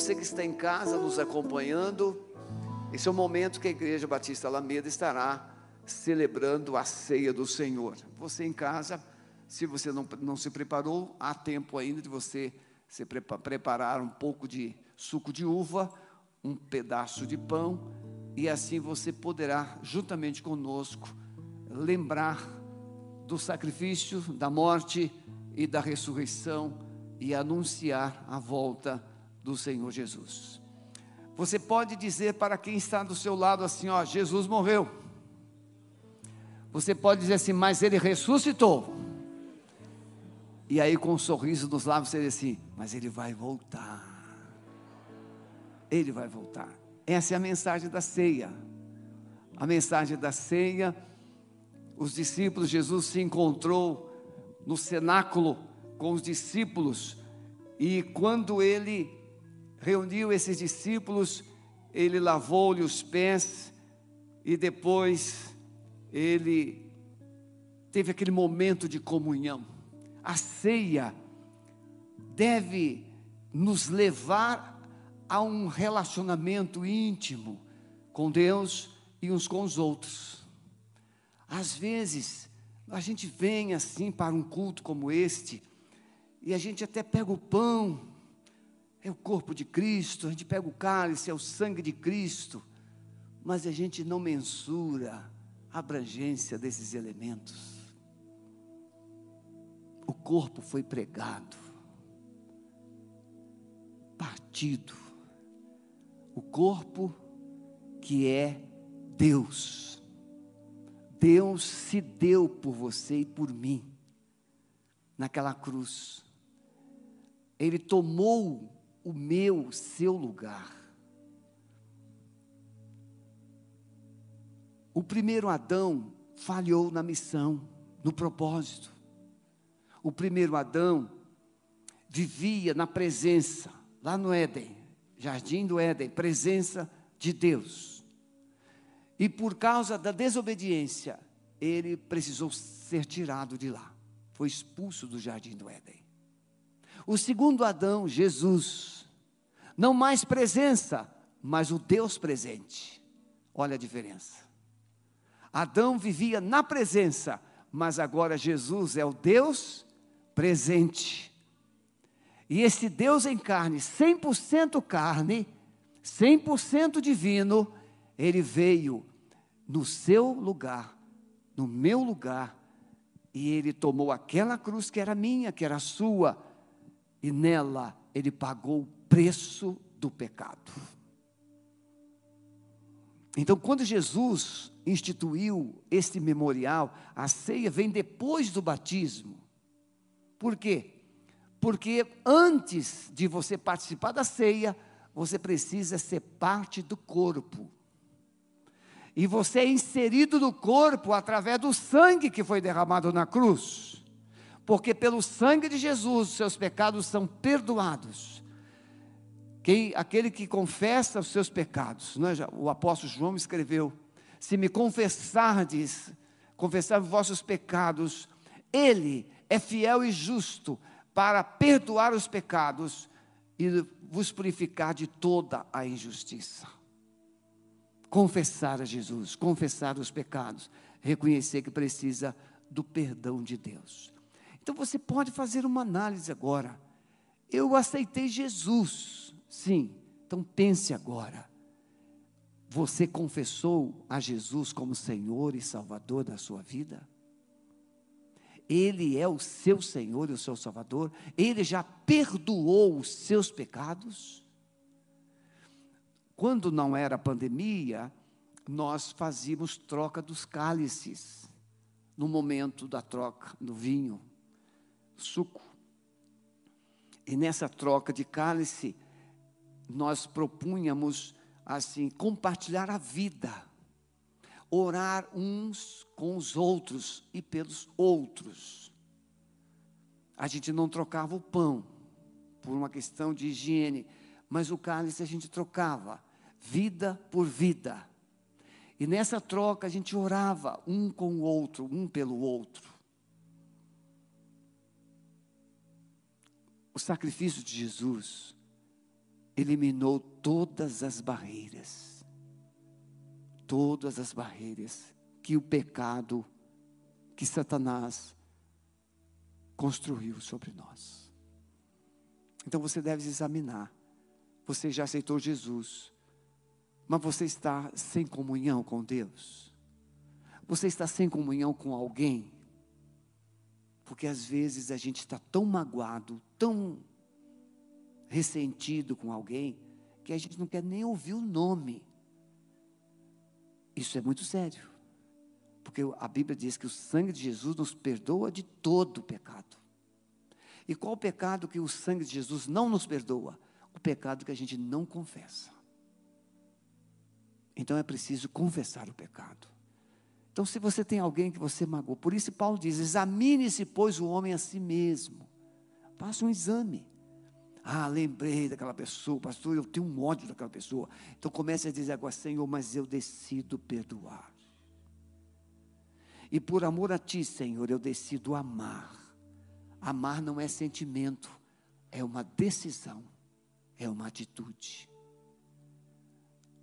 você que está em casa nos acompanhando, esse é o momento que a Igreja Batista Alameda estará celebrando a ceia do Senhor. Você em casa, se você não, não se preparou, há tempo ainda de você se preparar um pouco de suco de uva, um pedaço de pão, e assim você poderá, juntamente conosco, lembrar do sacrifício, da morte e da ressurreição e anunciar a volta do Senhor Jesus. Você pode dizer para quem está do seu lado assim: Ó, Jesus morreu. Você pode dizer assim, mas ele ressuscitou. E aí, com um sorriso nos lábios, você diz assim: Mas ele vai voltar. Ele vai voltar. Essa é a mensagem da ceia. A mensagem da ceia, os discípulos, Jesus se encontrou no cenáculo com os discípulos, e quando ele reuniu esses discípulos, ele lavou-lhe os pés e depois ele teve aquele momento de comunhão. A ceia deve nos levar a um relacionamento íntimo com Deus e uns com os outros. Às vezes, a gente vem assim para um culto como este, e a gente até pega o pão, é o corpo de Cristo, a gente pega o cálice, é o sangue de Cristo, mas a gente não mensura a abrangência desses elementos. O corpo foi pregado, partido. O corpo que é Deus. Deus se deu por você e por mim naquela cruz. Ele tomou o meu, o seu lugar. O primeiro Adão falhou na missão, no propósito. O primeiro Adão vivia na presença, lá no Éden, jardim do Éden, presença de Deus. E por causa da desobediência, ele precisou ser tirado de lá. Foi expulso do jardim do Éden. O segundo Adão, Jesus, não mais presença, mas o Deus presente. Olha a diferença. Adão vivia na presença, mas agora Jesus é o Deus presente. E esse Deus em carne, 100% carne, 100% divino, ele veio no seu lugar, no meu lugar, e ele tomou aquela cruz que era minha, que era sua, e nela ele pagou o preço do pecado. Então, quando Jesus instituiu este memorial, a ceia vem depois do batismo. Por quê? Porque antes de você participar da ceia, você precisa ser parte do corpo. E você é inserido no corpo através do sangue que foi derramado na cruz porque pelo sangue de Jesus os seus pecados são perdoados. Quem, aquele que confessa os seus pecados, é? o apóstolo João escreveu: se me confessardes, confessar os vossos pecados, Ele é fiel e justo para perdoar os pecados e vos purificar de toda a injustiça. Confessar a Jesus, confessar os pecados, reconhecer que precisa do perdão de Deus. Então você pode fazer uma análise agora. Eu aceitei Jesus, sim. Então pense agora. Você confessou a Jesus como Senhor e Salvador da sua vida? Ele é o seu Senhor e o seu Salvador? Ele já perdoou os seus pecados? Quando não era pandemia, nós fazíamos troca dos cálices, no momento da troca do vinho suco. E nessa troca de cálice, nós propunhamos assim compartilhar a vida, orar uns com os outros e pelos outros. A gente não trocava o pão por uma questão de higiene, mas o cálice a gente trocava vida por vida. E nessa troca a gente orava um com o outro, um pelo outro. O sacrifício de Jesus, eliminou todas as barreiras. Todas as barreiras que o pecado, que Satanás construiu sobre nós. Então você deve examinar. Você já aceitou Jesus, mas você está sem comunhão com Deus? Você está sem comunhão com alguém? Porque às vezes a gente está tão magoado, tão ressentido com alguém, que a gente não quer nem ouvir o nome. Isso é muito sério. Porque a Bíblia diz que o sangue de Jesus nos perdoa de todo o pecado. E qual o pecado que o sangue de Jesus não nos perdoa? O pecado que a gente não confessa. Então é preciso confessar o pecado. Então, se você tem alguém que você magoou, por isso Paulo diz: examine-se, pois, o homem a si mesmo. Faça um exame. Ah, lembrei daquela pessoa, pastor, eu tenho um ódio daquela pessoa. Então comece a dizer agora, Senhor, mas eu decido perdoar. E por amor a Ti, Senhor, eu decido amar. Amar não é sentimento, é uma decisão, é uma atitude.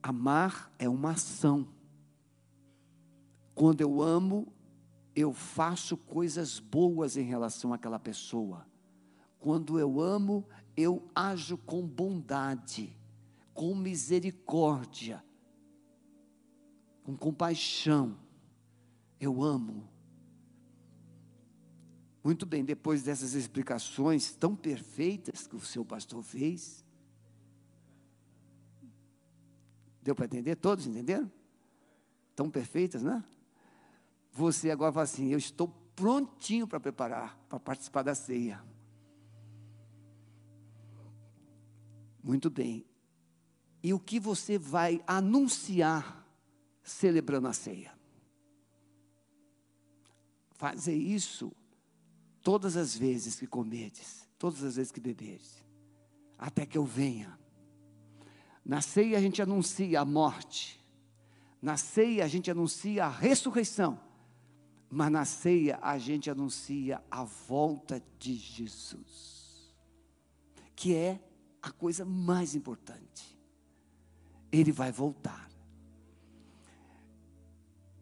Amar é uma ação. Quando eu amo, eu faço coisas boas em relação àquela pessoa. Quando eu amo, eu ajo com bondade, com misericórdia, com compaixão. Eu amo. Muito bem, depois dessas explicações tão perfeitas que o seu pastor fez, deu para entender? Todos entenderam? Tão perfeitas, né? Você agora fala assim: Eu estou prontinho para preparar, para participar da ceia. Muito bem. E o que você vai anunciar celebrando a ceia? Fazer isso todas as vezes que comedes, todas as vezes que beberes, até que eu venha. Na ceia a gente anuncia a morte, na ceia a gente anuncia a ressurreição, mas na ceia a gente anuncia a volta de Jesus, que é a coisa mais importante. Ele vai voltar.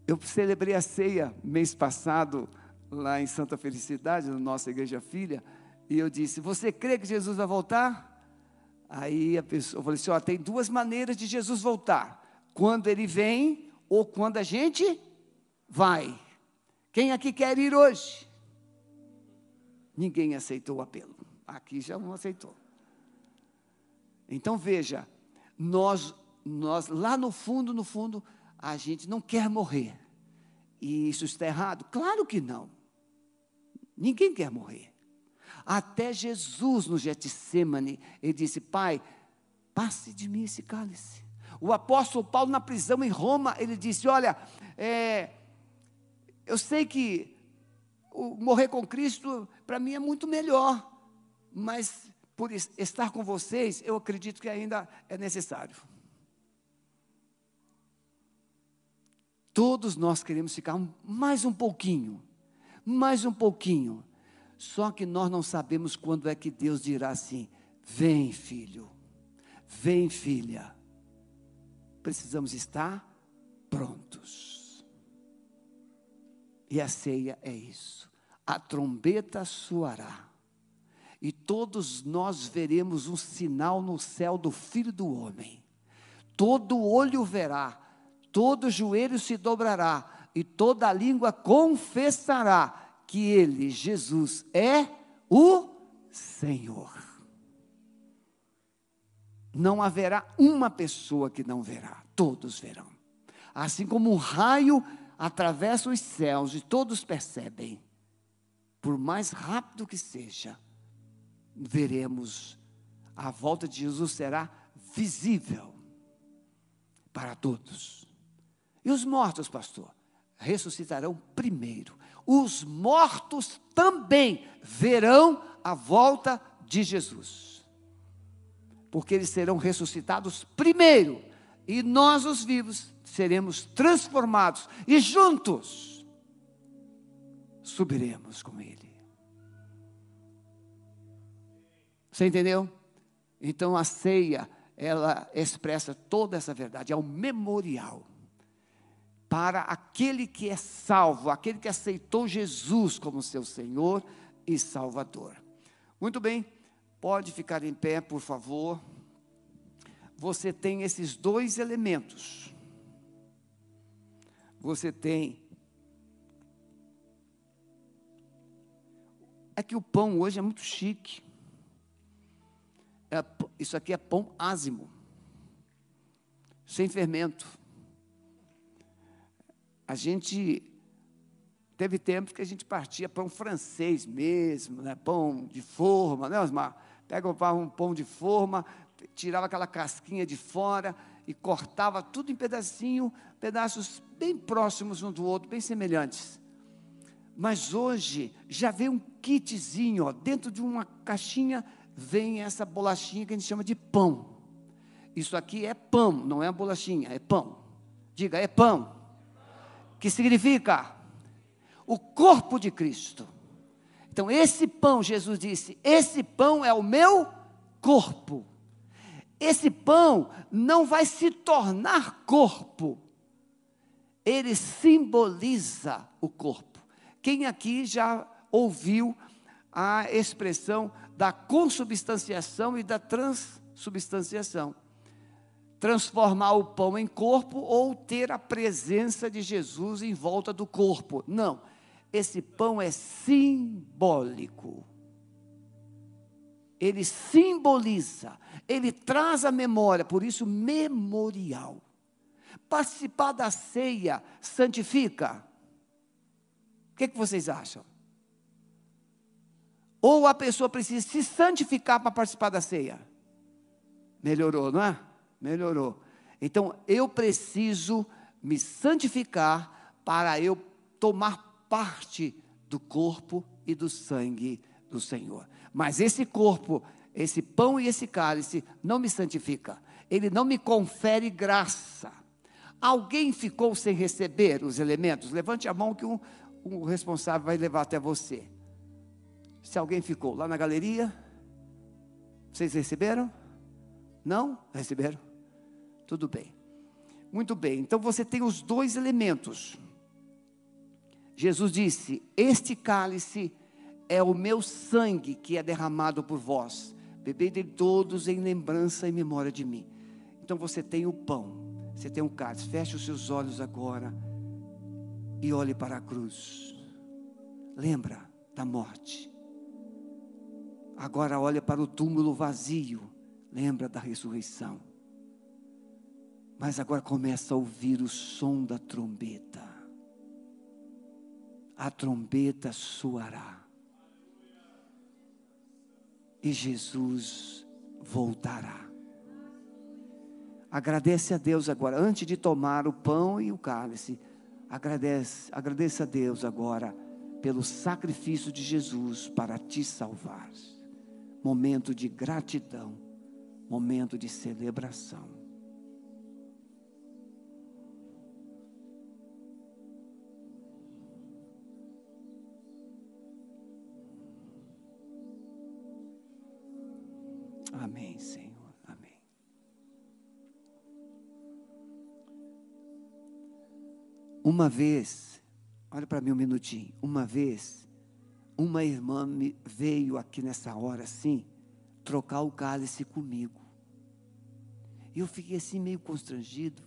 Eu celebrei a ceia mês passado, lá em Santa Felicidade, na nossa igreja filha, e eu disse: Você crê que Jesus vai voltar? Aí a pessoa falou assim: ó, tem duas maneiras de Jesus voltar: quando ele vem ou quando a gente vai. Quem aqui quer ir hoje? Ninguém aceitou o apelo. Aqui já não aceitou. Então veja, nós, nós lá no fundo, no fundo, a gente não quer morrer. E isso está errado? Claro que não. Ninguém quer morrer. Até Jesus no Getsemane, ele disse: Pai, passe de mim esse cálice. O apóstolo Paulo na prisão em Roma, ele disse: Olha, é, eu sei que morrer com Cristo para mim é muito melhor, mas por estar com vocês, eu acredito que ainda é necessário. Todos nós queremos ficar mais um pouquinho, mais um pouquinho. Só que nós não sabemos quando é que Deus dirá assim: vem, filho, vem, filha. Precisamos estar prontos. E a ceia é isso. A trombeta soará e todos nós veremos um sinal no céu do Filho do Homem. Todo olho verá, todo joelho se dobrará, e toda língua confessará que Ele, Jesus, é o Senhor. Não haverá uma pessoa que não verá, todos verão. Assim como um raio atravessa os céus e todos percebem, por mais rápido que seja, veremos, a volta de Jesus será visível para todos. E os mortos, pastor, ressuscitarão primeiro. Os mortos também verão a volta de Jesus. Porque eles serão ressuscitados primeiro, e nós, os vivos, seremos transformados e juntos subiremos com Ele. Você entendeu? Então a ceia ela expressa toda essa verdade, é um memorial para aquele que é salvo, aquele que aceitou Jesus como seu Senhor e Salvador. Muito bem, pode ficar em pé, por favor. Você tem esses dois elementos. Você tem. É que o pão hoje é muito chique. É, isso aqui é pão ázimo, sem fermento. A gente teve tempos que a gente partia pão francês mesmo, né? pão de forma, né, Osmar? Pegava um pão de forma, tirava aquela casquinha de fora e cortava tudo em pedacinho, pedaços bem próximos um do outro, bem semelhantes. Mas hoje já vem um kitzinho, ó, dentro de uma caixinha vem essa bolachinha que a gente chama de pão. Isso aqui é pão, não é uma bolachinha, é pão. Diga, é pão. Que significa o corpo de Cristo. Então, esse pão, Jesus disse, esse pão é o meu corpo. Esse pão não vai se tornar corpo, ele simboliza o corpo. Quem aqui já ouviu a expressão da consubstanciação e da transubstanciação? Transformar o pão em corpo ou ter a presença de Jesus em volta do corpo. Não, esse pão é simbólico ele simboliza, ele traz a memória, por isso, memorial. Participar da ceia santifica. O que, que vocês acham? Ou a pessoa precisa se santificar para participar da ceia? Melhorou, não é? Melhorou. Então, eu preciso me santificar para eu tomar parte do corpo e do sangue do Senhor. Mas esse corpo, esse pão e esse cálice não me santifica. Ele não me confere graça. Alguém ficou sem receber os elementos? Levante a mão que um, um responsável vai levar até você. Se alguém ficou lá na galeria, vocês receberam? Não? Receberam? Tudo bem. Muito bem. Então você tem os dois elementos. Jesus disse: Este cálice é o meu sangue que é derramado por vós. Bebei de todos em lembrança e memória de mim. Então você tem o pão, você tem o cálice. Feche os seus olhos agora e olhe para a cruz. Lembra da morte. Agora olha para o túmulo vazio. Lembra da ressurreição. Mas agora começa a ouvir o som da trombeta. A trombeta soará e Jesus voltará. Agradece a Deus agora, antes de tomar o pão e o cálice, agradece, agradeça a Deus agora pelo sacrifício de Jesus para te salvar. Momento de gratidão, momento de celebração. Amém, Senhor. Uma vez, olha para mim um minutinho. Uma vez, uma irmã veio aqui nessa hora assim, trocar o cálice comigo. E eu fiquei assim meio constrangido.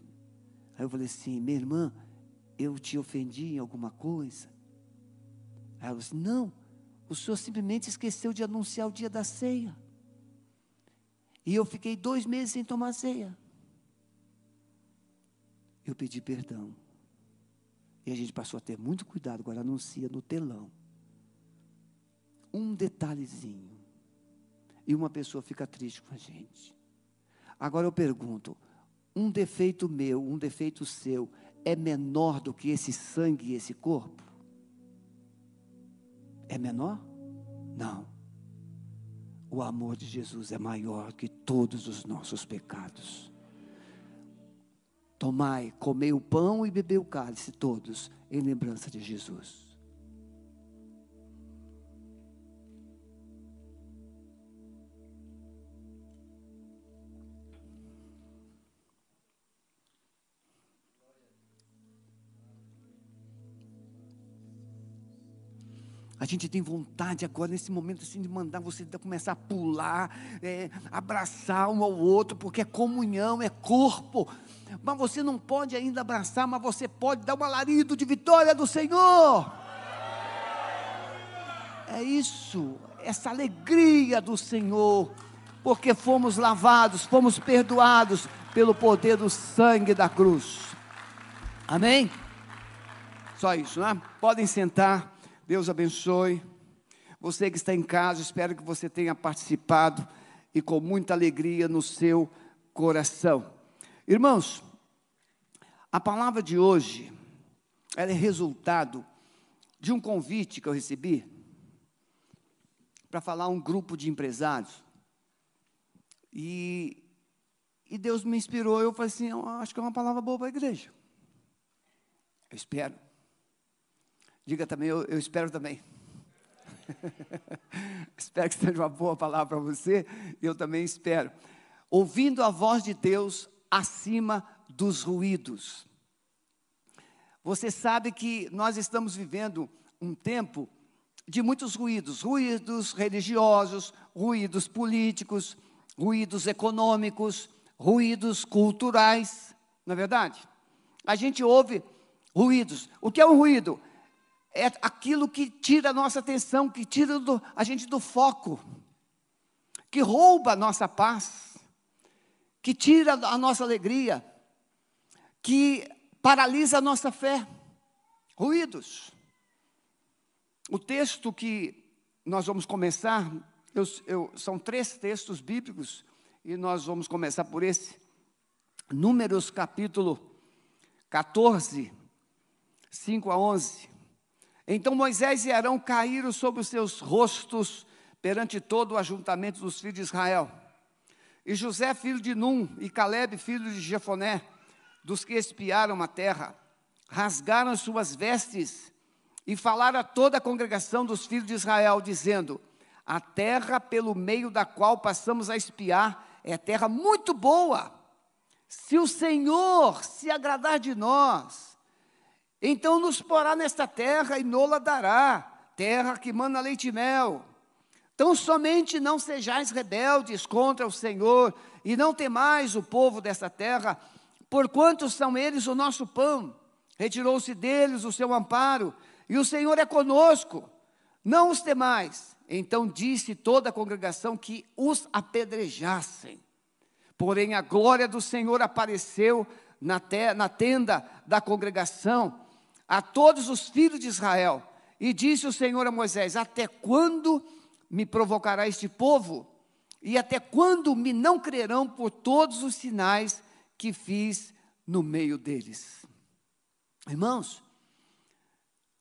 Aí eu falei assim: minha irmã, eu te ofendi em alguma coisa? Aí ela disse: não, o senhor simplesmente esqueceu de anunciar o dia da ceia. E eu fiquei dois meses sem tomar ceia. Eu pedi perdão. E a gente passou a ter muito cuidado, agora anuncia no telão. Um detalhezinho. E uma pessoa fica triste com a gente. Agora eu pergunto: um defeito meu, um defeito seu, é menor do que esse sangue e esse corpo? É menor? Não o amor de Jesus é maior que todos os nossos pecados. Tomai, comei o pão e bebei o cálice, todos, em lembrança de Jesus. Gente tem vontade agora, nesse momento, assim, de mandar você começar a pular, é, abraçar um ao outro, porque é comunhão, é corpo. Mas você não pode ainda abraçar, mas você pode dar um alarido de vitória do Senhor. É isso, essa alegria do Senhor, porque fomos lavados, fomos perdoados pelo poder do sangue da cruz. Amém? Só isso, né? Podem sentar. Deus abençoe. Você que está em casa, espero que você tenha participado e com muita alegria no seu coração. Irmãos, a palavra de hoje, ela é resultado de um convite que eu recebi para falar a um grupo de empresários. E, e Deus me inspirou, eu falei assim, eu acho que é uma palavra boa para a igreja. Eu espero. Diga também, eu, eu espero também. espero que seja uma boa palavra para você, eu também espero. Ouvindo a voz de Deus acima dos ruídos. Você sabe que nós estamos vivendo um tempo de muitos ruídos, ruídos religiosos, ruídos políticos, ruídos econômicos, ruídos culturais, não é verdade? A gente ouve ruídos. O que é um ruído? É aquilo que tira a nossa atenção, que tira do, a gente do foco, que rouba a nossa paz, que tira a nossa alegria, que paralisa a nossa fé. Ruídos. O texto que nós vamos começar, eu, eu, são três textos bíblicos, e nós vamos começar por esse. Números capítulo 14, 5 a 11. Então Moisés e Arão caíram sobre os seus rostos perante todo o ajuntamento dos filhos de Israel. E José, filho de Num, e Caleb, filho de Jefoné, dos que espiaram a terra, rasgaram suas vestes e falaram a toda a congregação dos filhos de Israel, dizendo: A terra pelo meio da qual passamos a espiar é terra muito boa. Se o Senhor se agradar de nós, então nos porá nesta terra e nola dará, terra que mana leite e mel. Então somente não sejais rebeldes contra o Senhor, e não temais o povo desta terra, porquanto são eles o nosso pão. Retirou-se deles o seu amparo, e o Senhor é conosco. Não os temais. Então disse toda a congregação que os apedrejassem. Porém a glória do Senhor apareceu na tenda da congregação, a todos os filhos de Israel. E disse o Senhor a Moisés: Até quando me provocará este povo? E até quando me não crerão por todos os sinais que fiz no meio deles? Irmãos,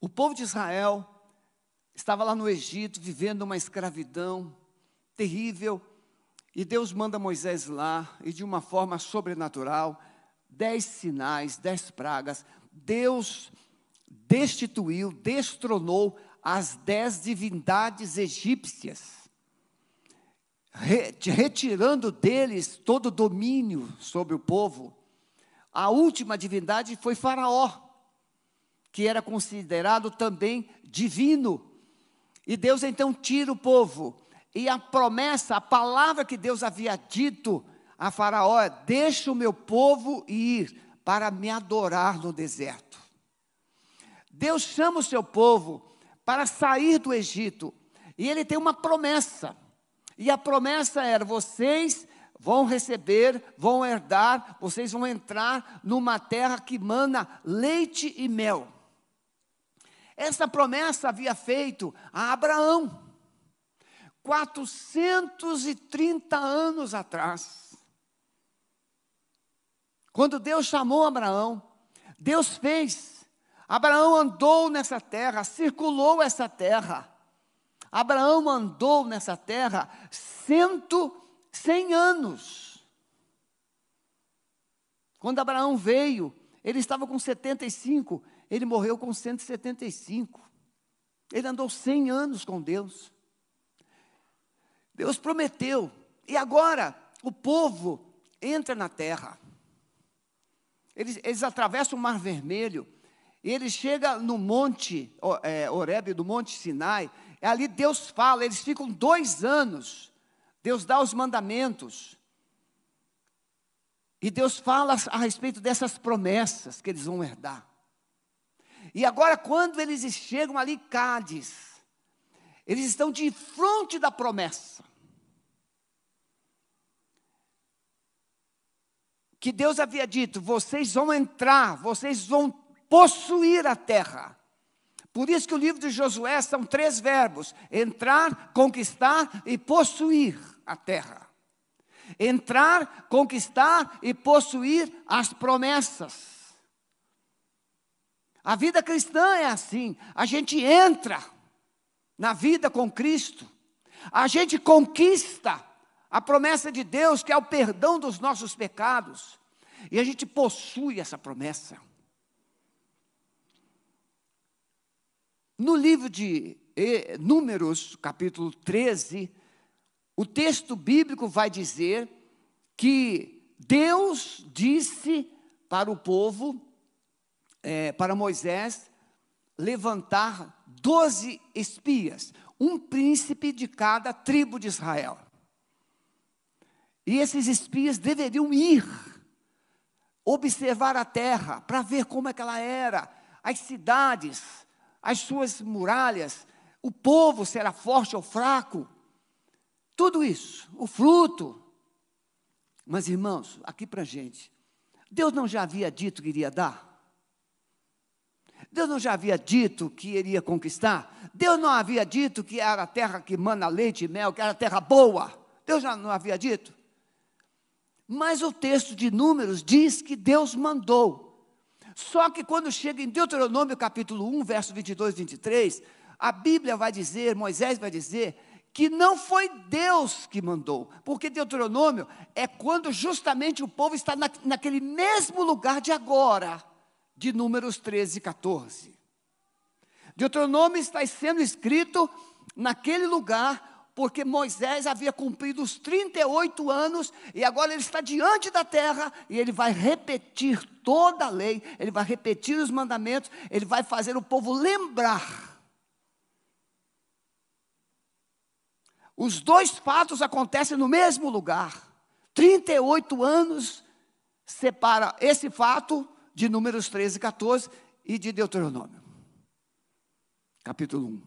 o povo de Israel estava lá no Egito vivendo uma escravidão terrível, e Deus manda Moisés lá, e de uma forma sobrenatural, dez sinais, dez pragas, Deus destituiu, destronou as dez divindades egípcias, retirando deles todo o domínio sobre o povo. A última divindade foi Faraó, que era considerado também divino. E Deus então tira o povo. E a promessa, a palavra que Deus havia dito a Faraó é: Deixa o meu povo ir para me adorar no deserto. Deus chama o seu povo para sair do Egito. E ele tem uma promessa. E a promessa era: vocês vão receber, vão herdar, vocês vão entrar numa terra que mana leite e mel. Essa promessa havia feito a Abraão, 430 anos atrás. Quando Deus chamou Abraão, Deus fez Abraão andou nessa terra, circulou essa terra. Abraão andou nessa terra cento, cem anos. Quando Abraão veio, ele estava com 75, ele morreu com 175. Ele andou 100 anos com Deus. Deus prometeu, e agora o povo entra na terra. Eles, eles atravessam o Mar Vermelho, ele chega no monte é, Oreb, do monte Sinai, ali Deus fala, eles ficam dois anos, Deus dá os mandamentos, e Deus fala a respeito dessas promessas que eles vão herdar. E agora, quando eles chegam ali Cádiz, eles estão de frente da promessa. Que Deus havia dito: vocês vão entrar, vocês vão possuir a terra. Por isso que o livro de Josué são três verbos: entrar, conquistar e possuir a terra. Entrar, conquistar e possuir as promessas. A vida cristã é assim: a gente entra na vida com Cristo, a gente conquista a promessa de Deus, que é o perdão dos nossos pecados, e a gente possui essa promessa. No livro de Números, capítulo 13, o texto bíblico vai dizer que Deus disse para o povo é, para Moisés levantar doze espias, um príncipe de cada tribo de Israel. E esses espias deveriam ir observar a terra para ver como é que ela era, as cidades, as suas muralhas, o povo se era forte ou fraco, tudo isso, o fruto. Mas irmãos, aqui para gente, Deus não já havia dito que iria dar? Deus não já havia dito que iria conquistar? Deus não havia dito que era a terra que manda leite e mel, que era a terra boa? Deus já não havia dito? Mas o texto de Números diz que Deus mandou. Só que quando chega em Deuteronômio capítulo 1, verso 22 e 23, a Bíblia vai dizer, Moisés vai dizer, que não foi Deus que mandou, porque Deuteronômio é quando justamente o povo está na, naquele mesmo lugar de agora, de Números 13 e 14. Deuteronômio está sendo escrito naquele lugar, porque Moisés havia cumprido os 38 anos e agora ele está diante da terra e ele vai repetir toda a lei, ele vai repetir os mandamentos, ele vai fazer o povo lembrar. Os dois fatos acontecem no mesmo lugar. 38 anos separa esse fato de Números 13 e 14 e de Deuteronômio. Capítulo 1.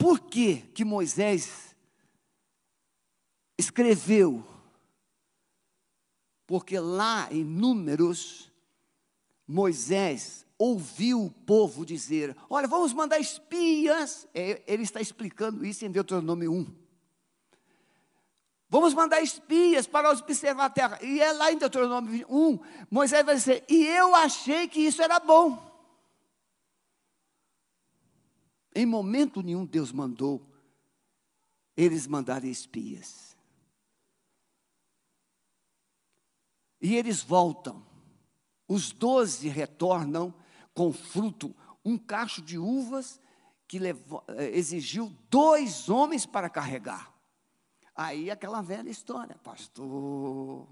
Por que que Moisés escreveu? Porque lá em Números, Moisés ouviu o povo dizer: Olha, vamos mandar espias. É, ele está explicando isso em Deuteronômio 1. Vamos mandar espias para observar a terra. E é lá em Deuteronômio 1, Moisés vai dizer: E eu achei que isso era bom. Em momento nenhum Deus mandou eles mandarem espias. E eles voltam. Os doze retornam com fruto, um cacho de uvas que levou, eh, exigiu dois homens para carregar. Aí aquela velha história, pastor,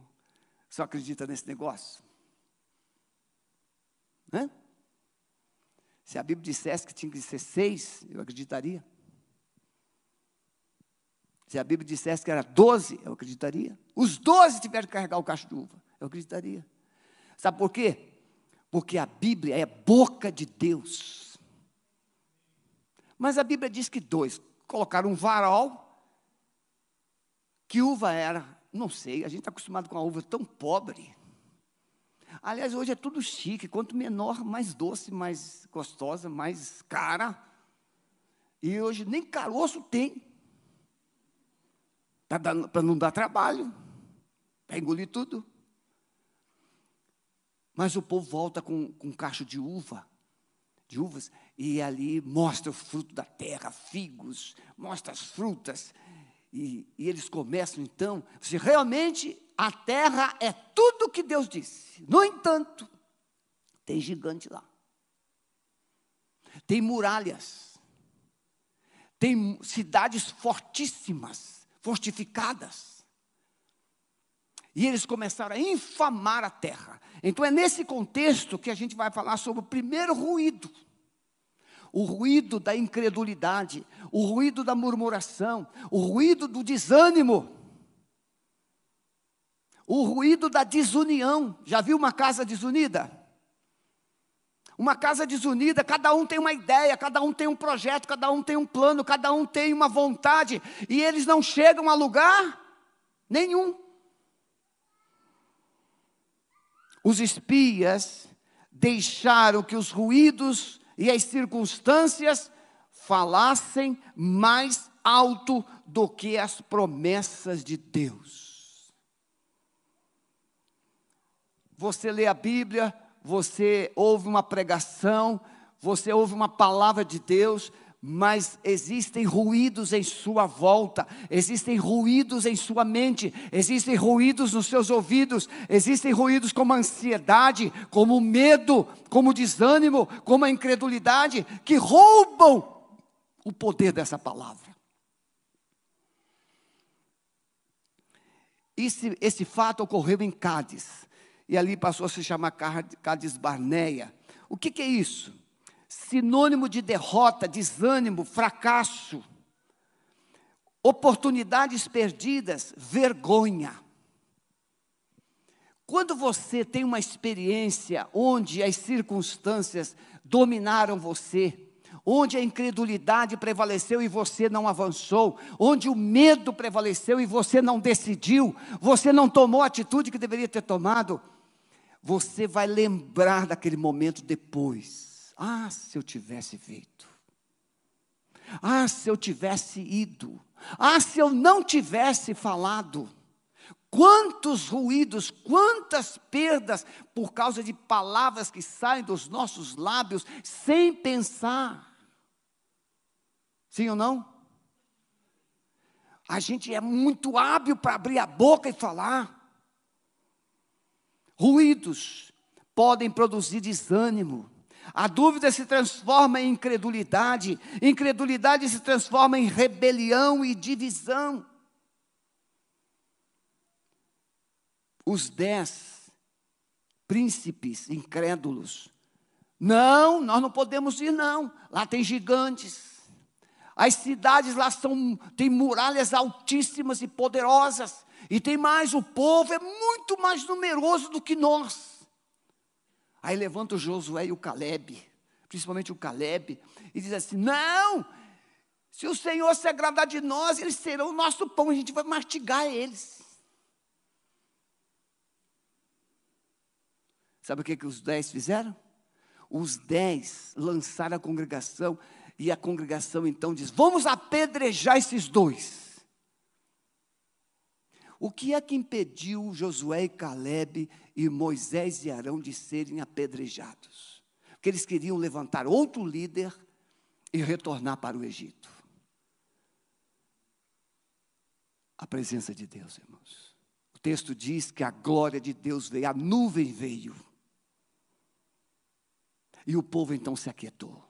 só acredita nesse negócio? Hã? Se a Bíblia dissesse que tinha que ser seis, eu acreditaria. Se a Bíblia dissesse que era doze, eu acreditaria. Os doze tiveram que carregar o cacho de uva, eu acreditaria. Sabe por quê? Porque a Bíblia é boca de Deus. Mas a Bíblia diz que dois colocaram um varal que uva era? Não sei, a gente está acostumado com a uva tão pobre. Aliás, hoje é tudo chique, quanto menor, mais doce, mais gostosa, mais cara. E hoje nem caroço tem. Para não dar trabalho, para engolir tudo. Mas o povo volta com, com um cacho de uva, de uvas, e ali mostra o fruto da terra, figos, mostra as frutas, e, e eles começam então, se realmente a terra é tudo que Deus disse. No entanto, tem gigante lá. Tem muralhas. Tem cidades fortíssimas, fortificadas. E eles começaram a infamar a terra. Então é nesse contexto que a gente vai falar sobre o primeiro ruído. O ruído da incredulidade, o ruído da murmuração, o ruído do desânimo, o ruído da desunião. Já viu uma casa desunida? Uma casa desunida, cada um tem uma ideia, cada um tem um projeto, cada um tem um plano, cada um tem uma vontade, e eles não chegam a lugar nenhum. Os espias deixaram que os ruídos e as circunstâncias falassem mais alto do que as promessas de Deus. Você lê a Bíblia, você ouve uma pregação, você ouve uma palavra de Deus, mas existem ruídos em sua volta, existem ruídos em sua mente, existem ruídos nos seus ouvidos, existem ruídos como a ansiedade, como o medo, como o desânimo, como a incredulidade, que roubam o poder dessa palavra. Esse, esse fato ocorreu em Cádiz e ali passou a se chamar Cádiz Barneia. O que, que é isso? Sinônimo de derrota, desânimo, fracasso, oportunidades perdidas, vergonha. Quando você tem uma experiência onde as circunstâncias dominaram você, onde a incredulidade prevaleceu e você não avançou, onde o medo prevaleceu e você não decidiu, você não tomou a atitude que deveria ter tomado, você vai lembrar daquele momento depois. Ah, se eu tivesse feito. Ah, se eu tivesse ido. Ah, se eu não tivesse falado. Quantos ruídos, quantas perdas por causa de palavras que saem dos nossos lábios sem pensar. Sim ou não? A gente é muito hábil para abrir a boca e falar. Ruídos podem produzir desânimo. A dúvida se transforma em incredulidade, incredulidade se transforma em rebelião e divisão. Os dez príncipes incrédulos, não, nós não podemos ir, não. Lá tem gigantes. As cidades lá são, têm muralhas altíssimas e poderosas. E tem mais, o povo é muito mais numeroso do que nós. Aí levanta o Josué e o Caleb, principalmente o Caleb, e diz assim: Não, se o Senhor se agradar de nós, eles serão o nosso pão, a gente vai mastigar eles. Sabe o que, que os dez fizeram? Os dez lançaram a congregação, e a congregação então diz: Vamos apedrejar esses dois. O que é que impediu Josué e Caleb e Moisés e Arão de serem apedrejados? Porque eles queriam levantar outro líder e retornar para o Egito. A presença de Deus, irmãos. O texto diz que a glória de Deus veio, a nuvem veio. E o povo então se aquietou.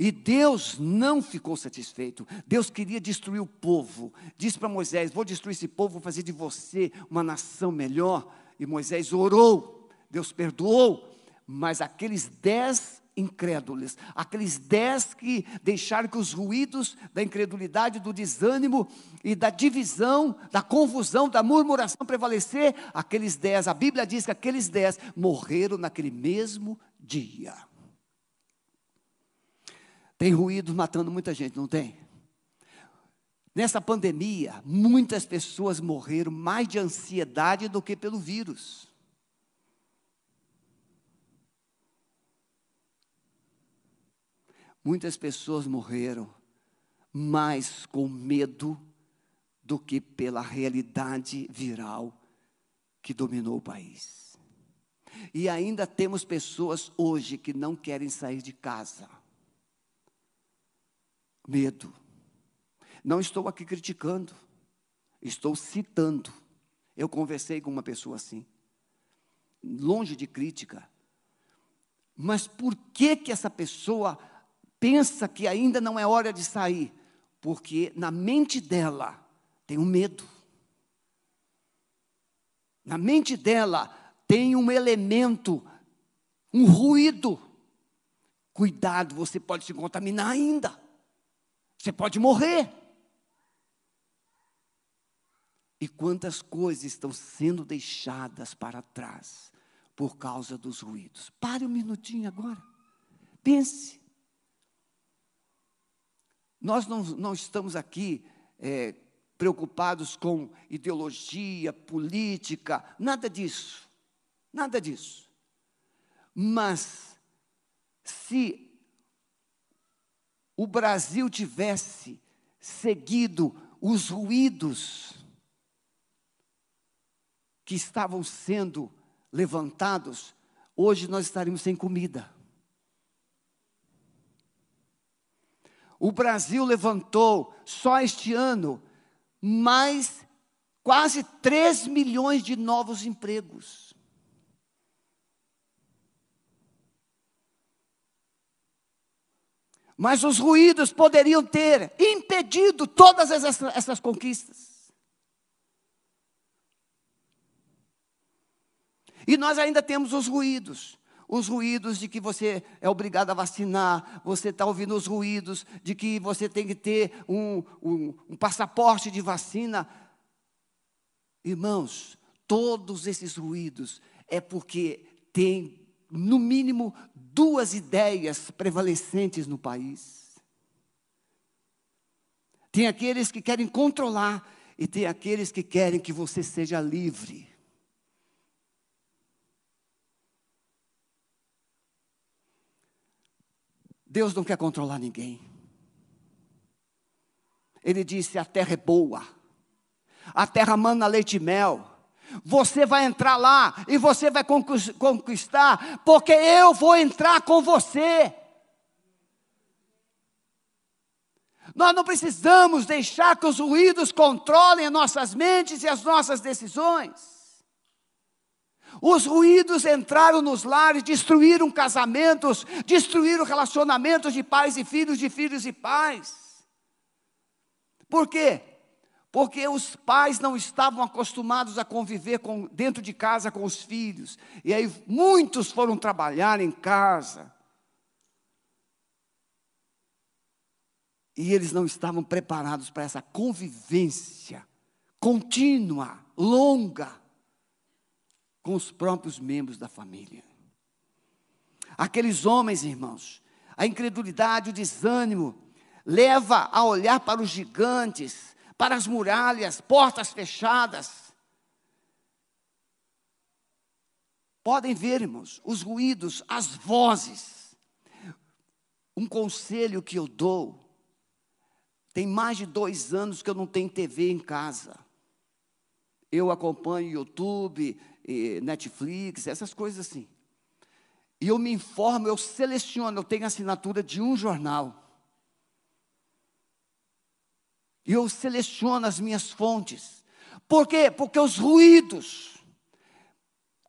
E Deus não ficou satisfeito. Deus queria destruir o povo. Disse para Moisés: Vou destruir esse povo, vou fazer de você uma nação melhor. E Moisés orou. Deus perdoou. Mas aqueles dez incrédulos, aqueles dez que deixaram que os ruídos da incredulidade, do desânimo e da divisão, da confusão, da murmuração prevalecer, aqueles dez, a Bíblia diz que aqueles dez morreram naquele mesmo dia. Tem ruído matando muita gente, não tem? Nessa pandemia, muitas pessoas morreram mais de ansiedade do que pelo vírus. Muitas pessoas morreram mais com medo do que pela realidade viral que dominou o país. E ainda temos pessoas hoje que não querem sair de casa medo. Não estou aqui criticando, estou citando. Eu conversei com uma pessoa assim, longe de crítica. Mas por que que essa pessoa pensa que ainda não é hora de sair? Porque na mente dela tem um medo. Na mente dela tem um elemento, um ruído. Cuidado, você pode se contaminar ainda. Você pode morrer. E quantas coisas estão sendo deixadas para trás por causa dos ruídos. Pare um minutinho agora. Pense. Nós não, não estamos aqui é, preocupados com ideologia, política, nada disso. Nada disso. Mas, se o Brasil tivesse seguido os ruídos que estavam sendo levantados, hoje nós estaríamos sem comida. O Brasil levantou, só este ano, mais quase 3 milhões de novos empregos. Mas os ruídos poderiam ter impedido todas essas, essas conquistas. E nós ainda temos os ruídos. Os ruídos de que você é obrigado a vacinar, você está ouvindo os ruídos de que você tem que ter um, um, um passaporte de vacina. Irmãos, todos esses ruídos é porque tem, no mínimo, duas ideias prevalecentes no país. Tem aqueles que querem controlar e tem aqueles que querem que você seja livre. Deus não quer controlar ninguém. Ele disse: a terra é boa, a terra manda leite e mel. Você vai entrar lá e você vai conquistar, porque eu vou entrar com você. Nós não precisamos deixar que os ruídos controlem as nossas mentes e as nossas decisões. Os ruídos entraram nos lares, destruíram casamentos, destruíram relacionamentos de pais e filhos, de filhos e pais. Por quê? Porque os pais não estavam acostumados a conviver com, dentro de casa com os filhos. E aí muitos foram trabalhar em casa. E eles não estavam preparados para essa convivência contínua, longa com os próprios membros da família. Aqueles homens, irmãos, a incredulidade, o desânimo, leva a olhar para os gigantes, para as muralhas, portas fechadas. Podem ver, irmãos, os ruídos, as vozes. Um conselho que eu dou, tem mais de dois anos que eu não tenho TV em casa. Eu acompanho YouTube, Netflix, essas coisas assim. E eu me informo, eu seleciono, eu tenho assinatura de um jornal. E eu seleciono as minhas fontes. Por quê? Porque os ruídos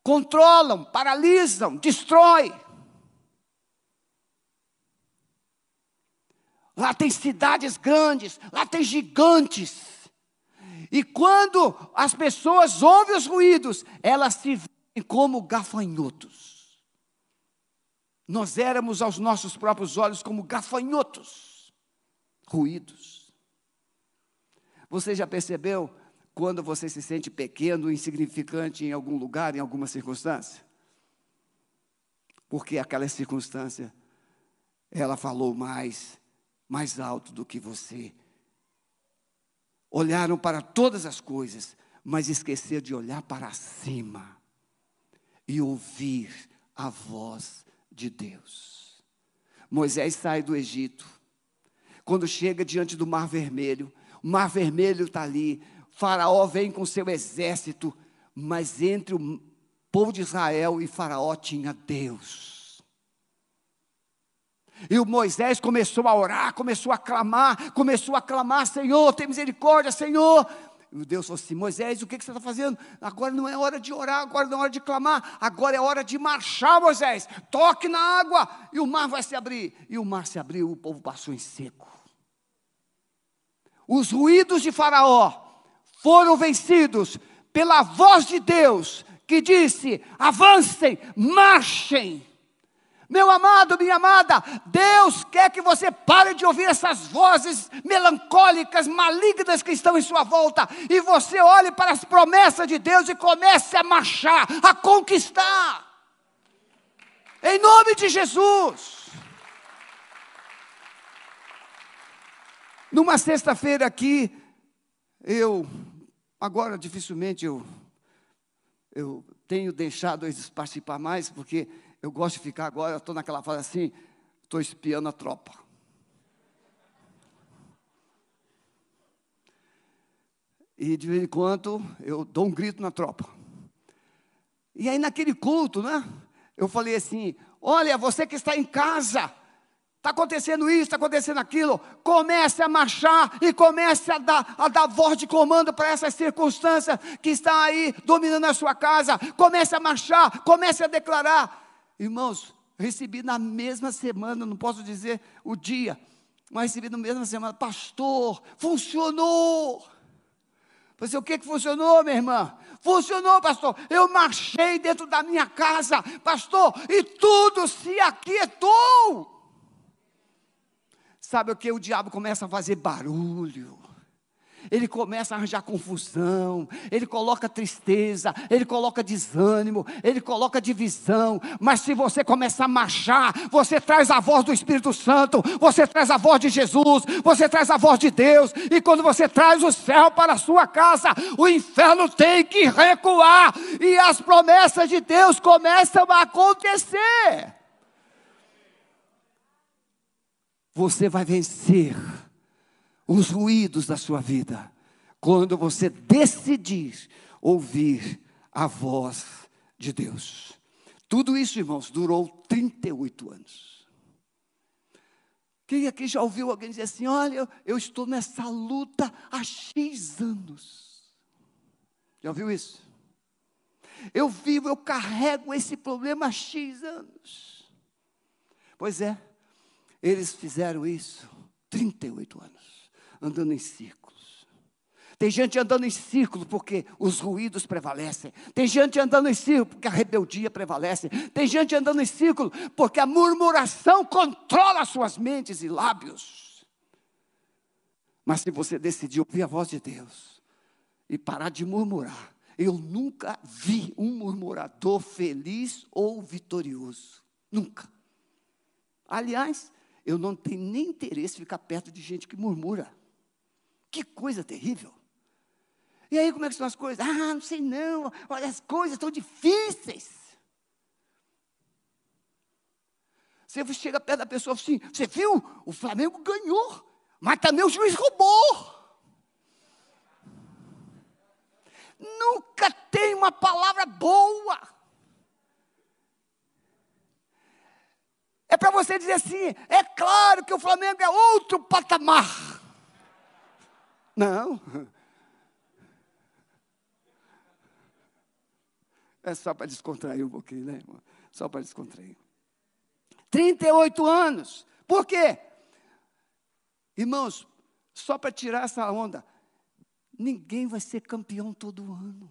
controlam, paralisam, destroem. Lá tem cidades grandes, lá tem gigantes. E quando as pessoas ouvem os ruídos, elas se veem como gafanhotos. Nós éramos aos nossos próprios olhos como gafanhotos, ruídos. Você já percebeu quando você se sente pequeno, insignificante em algum lugar, em alguma circunstância? Porque aquela circunstância, ela falou mais, mais alto do que você olharam para todas as coisas, mas esqueceram de olhar para cima e ouvir a voz de Deus. Moisés sai do Egito. Quando chega diante do Mar Vermelho, Mar Vermelho está ali, Faraó vem com seu exército, mas entre o povo de Israel e Faraó tinha Deus. E o Moisés começou a orar, começou a clamar, começou a clamar: Senhor, tem misericórdia, Senhor. E Deus falou assim: Moisés, o que você está fazendo? Agora não é hora de orar, agora não é hora de clamar, agora é hora de marchar, Moisés. Toque na água e o mar vai se abrir. E o mar se abriu, o povo passou em seco. Os ruídos de Faraó foram vencidos pela voz de Deus, que disse: avancem, marchem. Meu amado, minha amada, Deus quer que você pare de ouvir essas vozes melancólicas, malignas que estão em sua volta, e você olhe para as promessas de Deus e comece a marchar, a conquistar. Em nome de Jesus. Numa sexta-feira aqui, eu, agora dificilmente eu, eu tenho deixado eles participar mais, porque eu gosto de ficar agora, estou naquela fase assim, estou espiando a tropa. E de vez em quando eu dou um grito na tropa. E aí naquele culto, né? Eu falei assim: olha, você que está em casa, Está acontecendo isso, está acontecendo aquilo. Comece a marchar e comece a dar, a dar voz de comando para essas circunstâncias que estão aí dominando a sua casa. Comece a marchar, comece a declarar. Irmãos, recebi na mesma semana, não posso dizer o dia, mas recebi na mesma semana, pastor, funcionou. Você, o que, que funcionou, minha irmã? Funcionou, pastor. Eu marchei dentro da minha casa, pastor, e tudo se aquietou. Sabe o que? O diabo começa a fazer barulho. Ele começa a arranjar confusão, ele coloca tristeza, ele coloca desânimo, ele coloca divisão. Mas se você começar a marchar, você traz a voz do Espírito Santo, você traz a voz de Jesus, você traz a voz de Deus. E quando você traz o céu para a sua casa, o inferno tem que recuar e as promessas de Deus começam a acontecer. Você vai vencer os ruídos da sua vida quando você decidir ouvir a voz de Deus. Tudo isso, irmãos, durou 38 anos. Quem aqui já ouviu alguém dizer assim: Olha, eu, eu estou nessa luta há X anos? Já ouviu isso? Eu vivo, eu carrego esse problema há X anos. Pois é, eles fizeram isso 38 anos, andando em círculos. Tem gente andando em círculo porque os ruídos prevalecem. Tem gente andando em círculo porque a rebeldia prevalece. Tem gente andando em círculo porque a murmuração controla suas mentes e lábios. Mas se você decidir ouvir a voz de Deus e parar de murmurar, eu nunca vi um murmurador feliz ou vitorioso. Nunca. Aliás, eu não tenho nem interesse em ficar perto de gente que murmura. Que coisa terrível. E aí, como é que são as coisas? Ah, não sei não, olha, as coisas estão difíceis. Você chega perto da pessoa assim, você viu? O Flamengo ganhou, mas também o juiz roubou. Nunca tem uma palavra boa. É para você dizer assim: é claro que o Flamengo é outro patamar. Não. É só para descontrair um pouquinho, né, irmão? Só para descontrair. 38 anos. Por quê? Irmãos, só para tirar essa onda, ninguém vai ser campeão todo ano.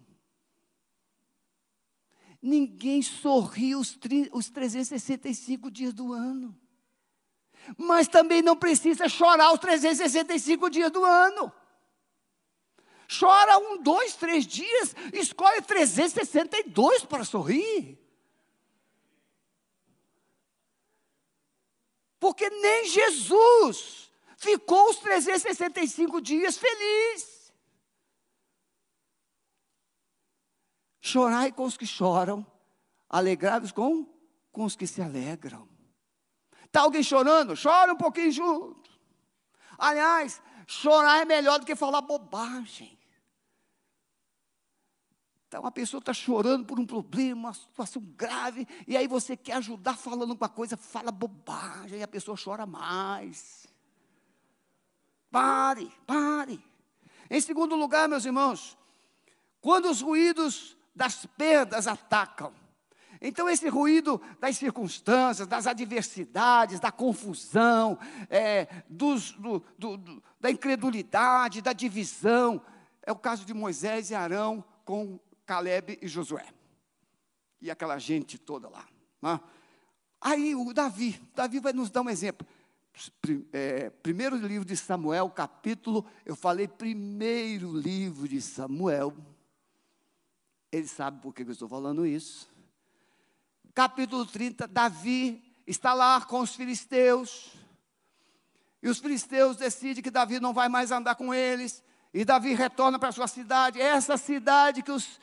Ninguém sorri os, os 365 dias do ano. Mas também não precisa chorar os 365 dias do ano. Chora um, dois, três dias, escolhe 362 para sorrir. Porque nem Jesus ficou os 365 dias feliz. Chorai com os que choram, alegrados com, com os que se alegram. Está alguém chorando? Chora um pouquinho junto. Aliás, chorar é melhor do que falar bobagem. Então, uma pessoa está chorando por um problema, uma situação grave, e aí você quer ajudar falando uma coisa, fala bobagem, e a pessoa chora mais. Pare, pare. Em segundo lugar, meus irmãos, quando os ruídos das perdas atacam. Então, esse ruído das circunstâncias, das adversidades, da confusão, é, dos, do, do, do, da incredulidade, da divisão, é o caso de Moisés e Arão com Caleb e Josué. E aquela gente toda lá. Né? Aí o Davi, Davi vai nos dar um exemplo. É, primeiro livro de Samuel, capítulo, eu falei primeiro livro de Samuel. Ele sabe por que eu estou falando isso. Capítulo 30, Davi está lá com os filisteus. E os filisteus decidem que Davi não vai mais andar com eles. E Davi retorna para sua cidade. Essa cidade que, os,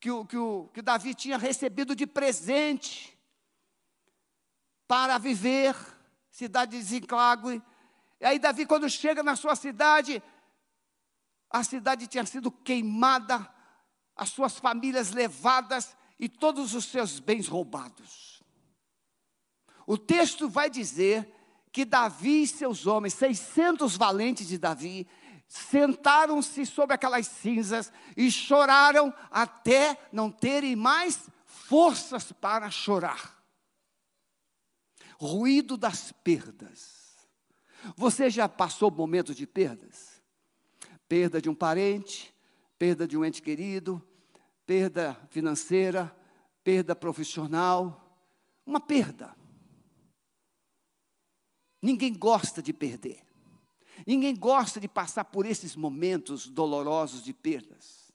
que, o, que, o, que Davi tinha recebido de presente para viver, cidade de Zinclague. E aí Davi, quando chega na sua cidade, a cidade tinha sido queimada, as suas famílias levadas e todos os seus bens roubados. O texto vai dizer que Davi e seus homens, 600 valentes de Davi, sentaram-se sobre aquelas cinzas e choraram até não terem mais forças para chorar. Ruído das perdas. Você já passou momentos de perdas? Perda de um parente, perda de um ente querido, perda financeira, perda profissional, uma perda. Ninguém gosta de perder. Ninguém gosta de passar por esses momentos dolorosos de perdas.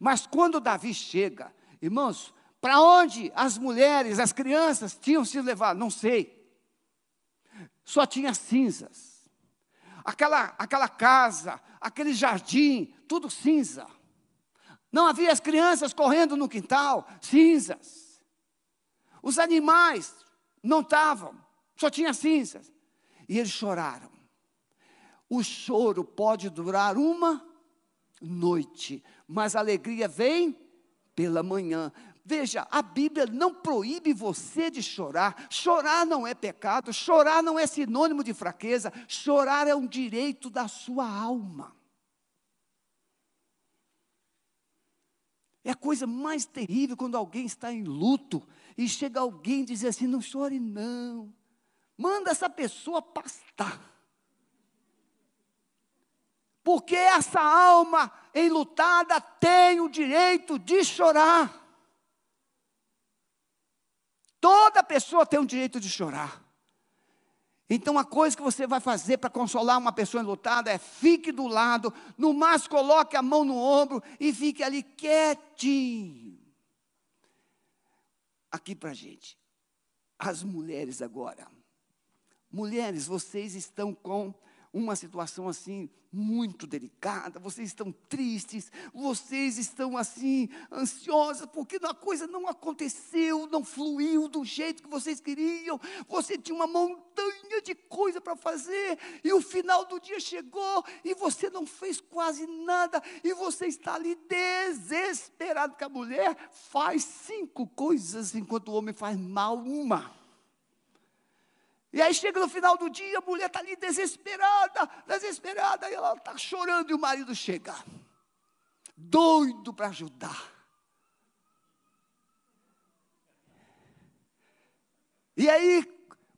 Mas quando Davi chega, irmãos, para onde as mulheres, as crianças tinham sido levadas? Não sei. Só tinha cinzas. Aquela, aquela casa, aquele jardim, tudo cinza. Não havia as crianças correndo no quintal, cinzas. Os animais não estavam, só tinha cinzas. E eles choraram. O choro pode durar uma noite, mas a alegria vem pela manhã. Veja, a Bíblia não proíbe você de chorar. Chorar não é pecado, chorar não é sinônimo de fraqueza, chorar é um direito da sua alma. É a coisa mais terrível quando alguém está em luto e chega alguém e diz assim: não chore, não. Manda essa pessoa pastar. Porque essa alma enlutada tem o direito de chorar. Toda pessoa tem o direito de chorar. Então, a coisa que você vai fazer para consolar uma pessoa enlutada é fique do lado, no mais coloque a mão no ombro e fique ali quietinho. Aqui para a gente, as mulheres agora. Mulheres, vocês estão com uma situação assim muito delicada, vocês estão tristes, vocês estão assim ansiosas porque a coisa não aconteceu, não fluiu do jeito que vocês queriam. Você tinha uma montanha de coisa para fazer e o final do dia chegou e você não fez quase nada e você está ali desesperado que a mulher faz cinco coisas enquanto o homem faz mal uma. E aí chega no final do dia, a mulher está ali desesperada, desesperada, e ela está chorando e o marido chega, doido para ajudar. E aí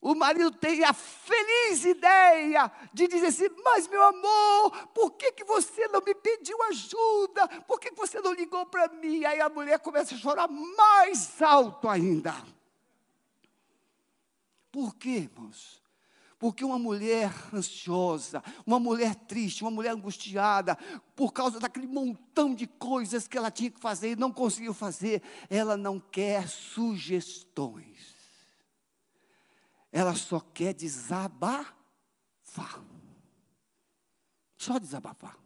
o marido tem a feliz ideia de dizer assim: Mas meu amor, por que, que você não me pediu ajuda? Por que, que você não ligou para mim? Aí a mulher começa a chorar mais alto ainda. Por quê, irmãos? Porque uma mulher ansiosa, uma mulher triste, uma mulher angustiada, por causa daquele montão de coisas que ela tinha que fazer e não conseguiu fazer, ela não quer sugestões. Ela só quer desabafar. Só desabafar.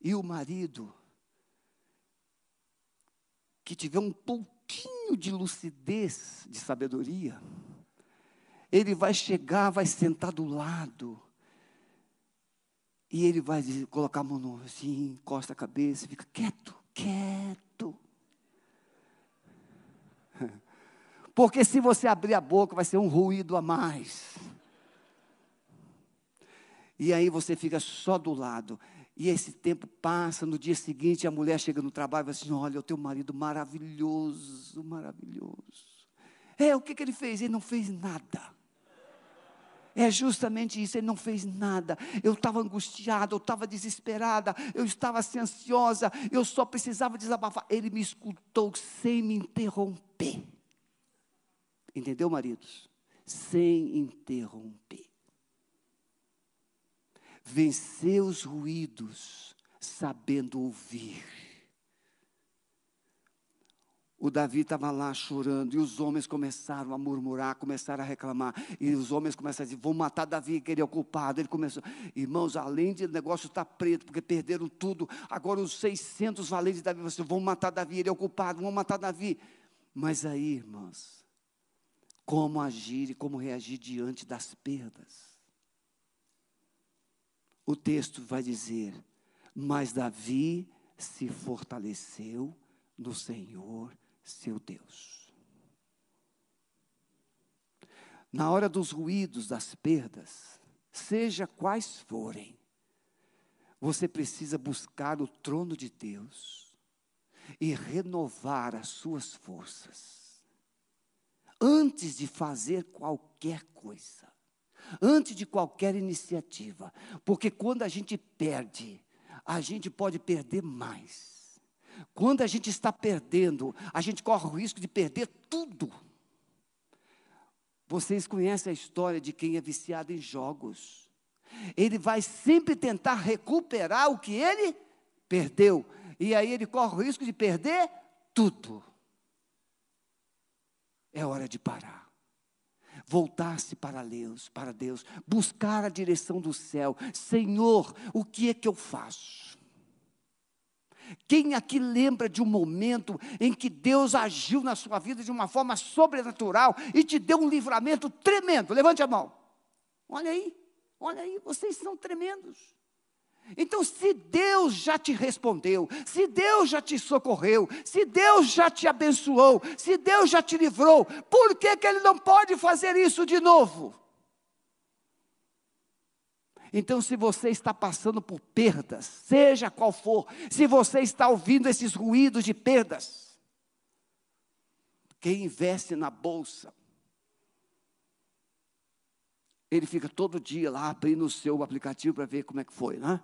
E o marido, que tiver um pouco pouquinho de lucidez, de sabedoria, ele vai chegar, vai sentar do lado, e ele vai colocar a mão assim, encosta a cabeça, fica quieto, quieto. Porque se você abrir a boca, vai ser um ruído a mais. E aí você fica só do lado. E esse tempo passa, no dia seguinte a mulher chega no trabalho e fala assim: Olha, o teu marido maravilhoso, maravilhoso. É, o que, que ele fez? Ele não fez nada. É justamente isso, ele não fez nada. Eu estava angustiada, eu estava desesperada, eu estava assim, ansiosa, eu só precisava desabafar. Ele me escutou sem me interromper. Entendeu, maridos? Sem interromper. Vencer os ruídos, sabendo ouvir. O Davi estava lá chorando, e os homens começaram a murmurar, começaram a reclamar, e os homens começaram a dizer: vão matar Davi, que ele é o culpado. Ele começou, irmãos, além de o negócio estar tá preto, porque perderam tudo, agora os 600 valentes de Davi, vocês vão matar Davi, ele é o culpado, vão matar Davi. Mas aí, irmãos, como agir e como reagir diante das perdas? O texto vai dizer: Mas Davi se fortaleceu no Senhor seu Deus. Na hora dos ruídos, das perdas, seja quais forem, você precisa buscar o trono de Deus e renovar as suas forças. Antes de fazer qualquer coisa, antes de qualquer iniciativa, porque quando a gente perde, a gente pode perder mais. Quando a gente está perdendo, a gente corre o risco de perder tudo. Vocês conhecem a história de quem é viciado em jogos. Ele vai sempre tentar recuperar o que ele perdeu. E aí ele corre o risco de perder tudo. É hora de parar. Voltar-se para Deus, para Deus, buscar a direção do céu. Senhor, o que é que eu faço? Quem aqui lembra de um momento em que Deus agiu na sua vida de uma forma sobrenatural e te deu um livramento tremendo? Levante a mão. Olha aí, olha aí, vocês são tremendos. Então, se Deus já te respondeu, se Deus já te socorreu, se Deus já te abençoou, se Deus já te livrou, por que, que Ele não pode fazer isso de novo? Então, se você está passando por perdas, seja qual for, se você está ouvindo esses ruídos de perdas, quem investe na bolsa, ele fica todo dia lá abrindo o seu aplicativo para ver como é que foi, né?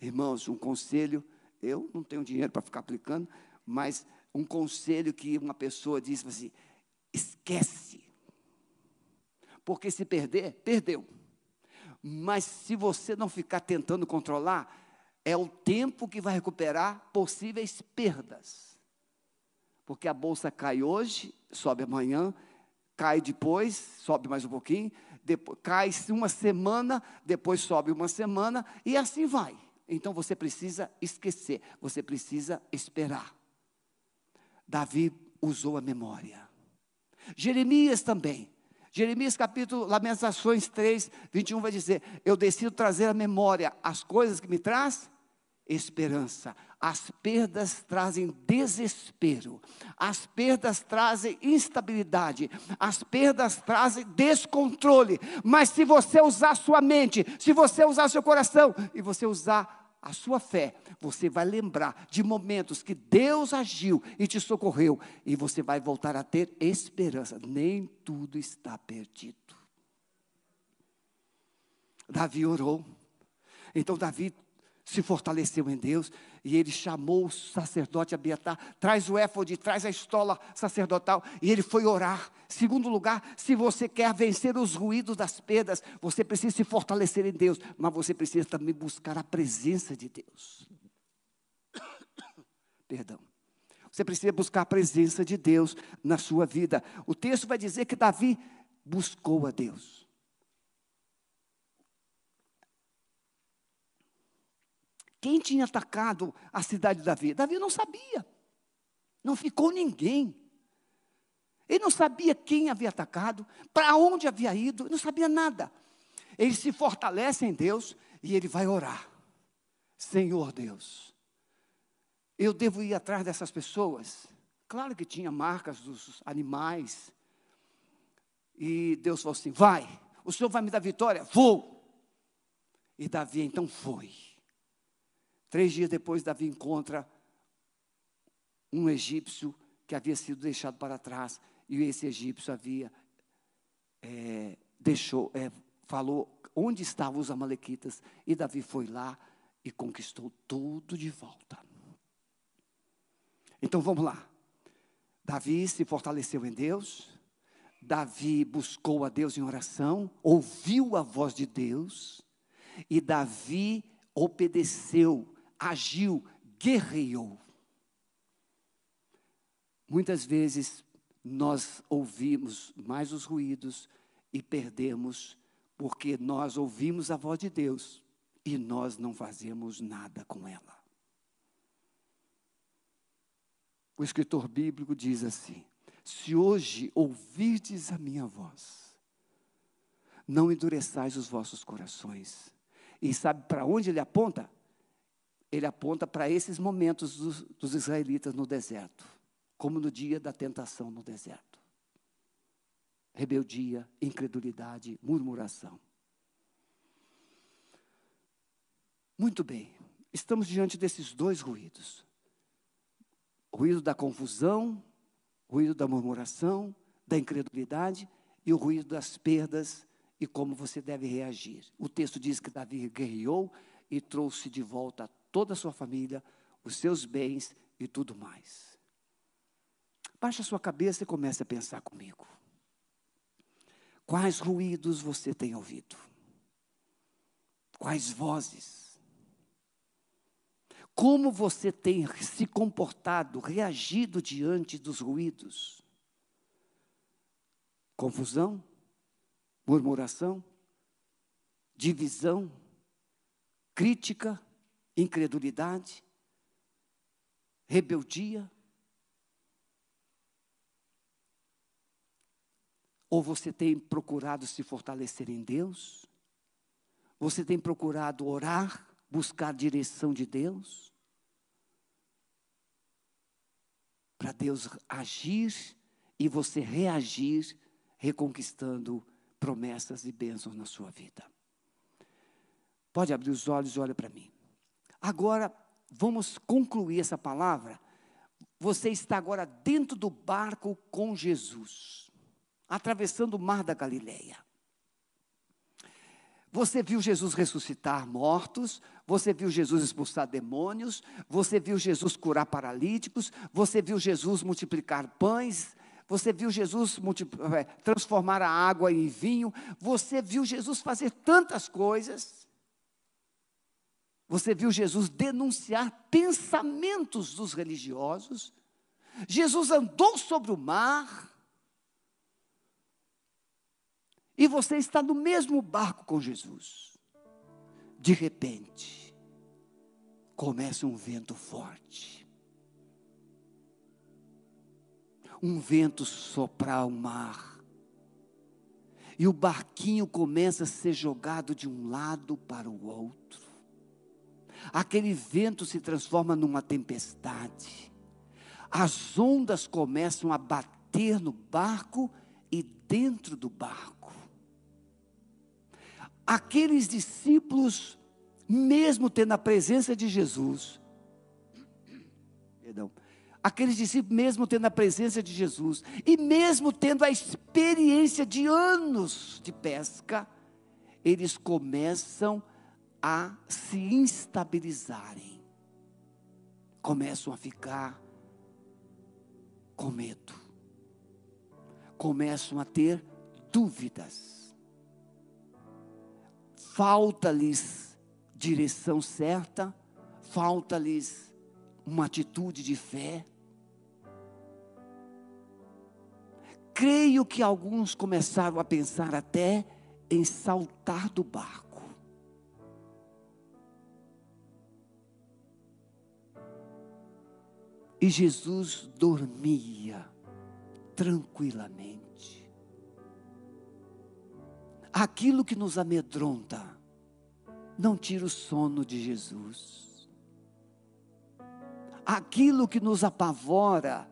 Irmãos, um conselho, eu não tenho dinheiro para ficar aplicando, mas um conselho que uma pessoa disse assim: esquece. Porque se perder, perdeu. Mas se você não ficar tentando controlar, é o tempo que vai recuperar possíveis perdas. Porque a bolsa cai hoje, sobe amanhã, cai depois, sobe mais um pouquinho, depois, cai uma semana, depois sobe uma semana, e assim vai. Então você precisa esquecer, você precisa esperar. Davi usou a memória. Jeremias também. Jeremias capítulo, Lamentações 3, 21 vai dizer: Eu decido trazer à memória as coisas que me traz esperança. As perdas trazem desespero, as perdas trazem instabilidade, as perdas trazem descontrole. Mas se você usar sua mente, se você usar seu coração e você usar a sua fé, você vai lembrar de momentos que Deus agiu e te socorreu, e você vai voltar a ter esperança. Nem tudo está perdido. Davi orou. Então Davi se fortaleceu em Deus e ele chamou o sacerdote Abiatar, traz o éfode, traz a estola sacerdotal e ele foi orar. Segundo lugar, se você quer vencer os ruídos das perdas, você precisa se fortalecer em Deus, mas você precisa também buscar a presença de Deus. Perdão. Você precisa buscar a presença de Deus na sua vida. O texto vai dizer que Davi buscou a Deus. Quem tinha atacado a cidade de Davi? Davi não sabia. Não ficou ninguém. Ele não sabia quem havia atacado, para onde havia ido, não sabia nada. Ele se fortalece em Deus e ele vai orar. Senhor Deus, eu devo ir atrás dessas pessoas? Claro que tinha marcas dos animais. E Deus falou assim: vai, o Senhor vai me dar vitória? Vou. E Davi então foi. Três dias depois, Davi encontra um egípcio que havia sido deixado para trás, e esse egípcio havia é, deixou, é, falou onde estavam os amalequitas, e Davi foi lá e conquistou tudo de volta. Então vamos lá. Davi se fortaleceu em Deus, Davi buscou a Deus em oração, ouviu a voz de Deus, e Davi obedeceu, agiu, guerreou. Muitas vezes nós ouvimos mais os ruídos e perdemos, porque nós ouvimos a voz de Deus e nós não fazemos nada com ela. O escritor bíblico diz assim: Se hoje ouvirdes a minha voz, não endureçais os vossos corações. E sabe para onde ele aponta? Ele aponta para esses momentos dos, dos israelitas no deserto, como no dia da tentação no deserto. Rebeldia, incredulidade, murmuração. Muito bem, estamos diante desses dois ruídos ruído da confusão, ruído da murmuração, da incredulidade e o ruído das perdas e como você deve reagir. O texto diz que Davi guerreou e trouxe de volta toda a sua família, os seus bens e tudo mais. Baixe a sua cabeça e comece a pensar comigo. Quais ruídos você tem ouvido? Quais vozes? Como você tem se comportado, reagido diante dos ruídos? Confusão? Murmuração? Divisão? Crítica? Incredulidade? Rebeldia? Ou você tem procurado se fortalecer em Deus? Você tem procurado orar? buscar a direção de Deus, para Deus agir e você reagir, reconquistando promessas e bênçãos na sua vida. Pode abrir os olhos e olha para mim. Agora, vamos concluir essa palavra. Você está agora dentro do barco com Jesus, atravessando o mar da Galileia. Você viu Jesus ressuscitar mortos, você viu Jesus expulsar demônios, você viu Jesus curar paralíticos, você viu Jesus multiplicar pães, você viu Jesus é, transformar a água em vinho, você viu Jesus fazer tantas coisas. Você viu Jesus denunciar pensamentos dos religiosos. Jesus andou sobre o mar. E você está no mesmo barco com Jesus. De repente, começa um vento forte. Um vento soprar o mar. E o barquinho começa a ser jogado de um lado para o outro. Aquele vento se transforma numa tempestade. As ondas começam a bater no barco e dentro do barco aqueles discípulos, mesmo tendo a presença de Jesus, perdão, aqueles discípulos, mesmo tendo a presença de Jesus, e mesmo tendo a experiência de anos de pesca, eles começam a se instabilizarem, começam a ficar com medo, começam a ter dúvidas falta-lhes direção certa, falta-lhes uma atitude de fé. Creio que alguns começaram a pensar até em saltar do barco. E Jesus dormia tranquilamente aquilo que nos amedronta, não tira o sono de Jesus. Aquilo que nos apavora,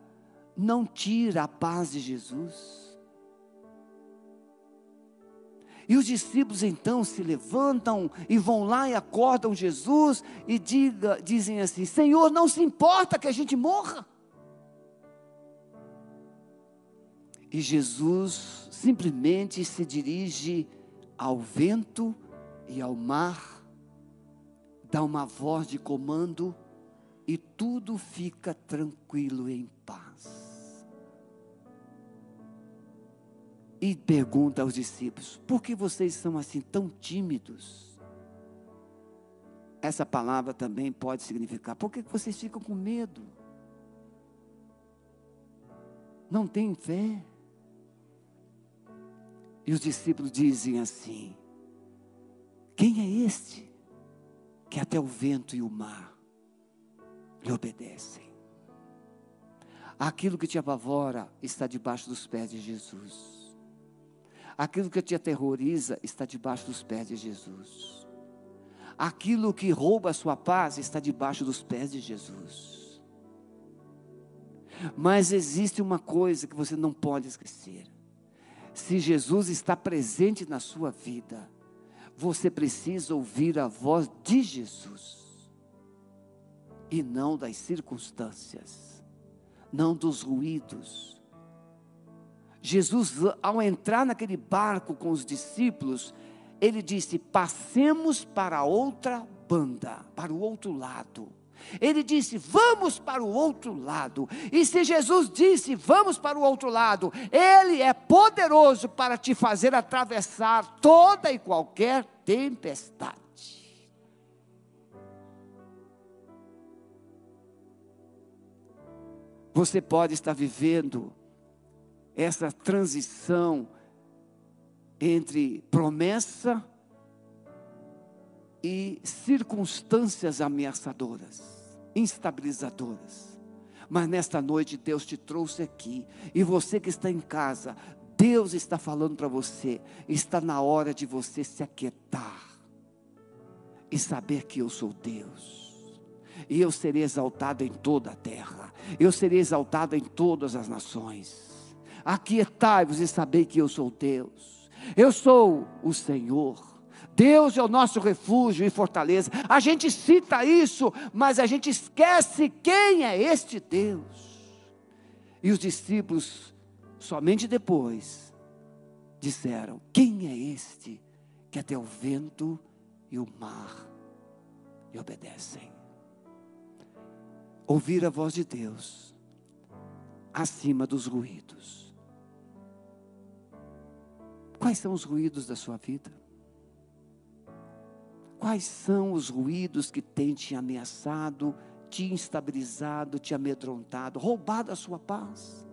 não tira a paz de Jesus. E os discípulos então se levantam e vão lá e acordam Jesus e diga, dizem assim: Senhor, não se importa que a gente morra. E Jesus simplesmente se dirige ao vento e ao mar, dá uma voz de comando e tudo fica tranquilo em paz. E pergunta aos discípulos: por que vocês são assim tão tímidos? Essa palavra também pode significar: por que vocês ficam com medo? Não têm fé? E os discípulos dizem assim: Quem é este que até o vento e o mar lhe obedecem? Aquilo que te apavora está debaixo dos pés de Jesus. Aquilo que te aterroriza está debaixo dos pés de Jesus. Aquilo que rouba a sua paz está debaixo dos pés de Jesus. Mas existe uma coisa que você não pode esquecer se Jesus está presente na sua vida, você precisa ouvir a voz de Jesus e não das circunstâncias, não dos ruídos. Jesus, ao entrar naquele barco com os discípulos, ele disse: passemos para outra banda, para o outro lado. Ele disse: Vamos para o outro lado. E se Jesus disse: Vamos para o outro lado, Ele é poderoso para te fazer atravessar toda e qualquer tempestade. Você pode estar vivendo essa transição entre promessa e circunstâncias ameaçadoras instabilizadoras. Mas nesta noite Deus te trouxe aqui, e você que está em casa, Deus está falando para você, está na hora de você se aquietar e saber que eu sou Deus. E eu serei exaltado em toda a terra. Eu serei exaltado em todas as nações. Aquietai-vos e sabei que eu sou Deus. Eu sou o Senhor. Deus é o nosso refúgio e fortaleza. A gente cita isso, mas a gente esquece quem é este Deus. E os discípulos, somente depois, disseram: Quem é este que até o vento e o mar lhe obedecem? Ouvir a voz de Deus acima dos ruídos. Quais são os ruídos da sua vida? Quais são os ruídos que têm te ameaçado, te instabilizado, te amedrontado, roubado a sua paz?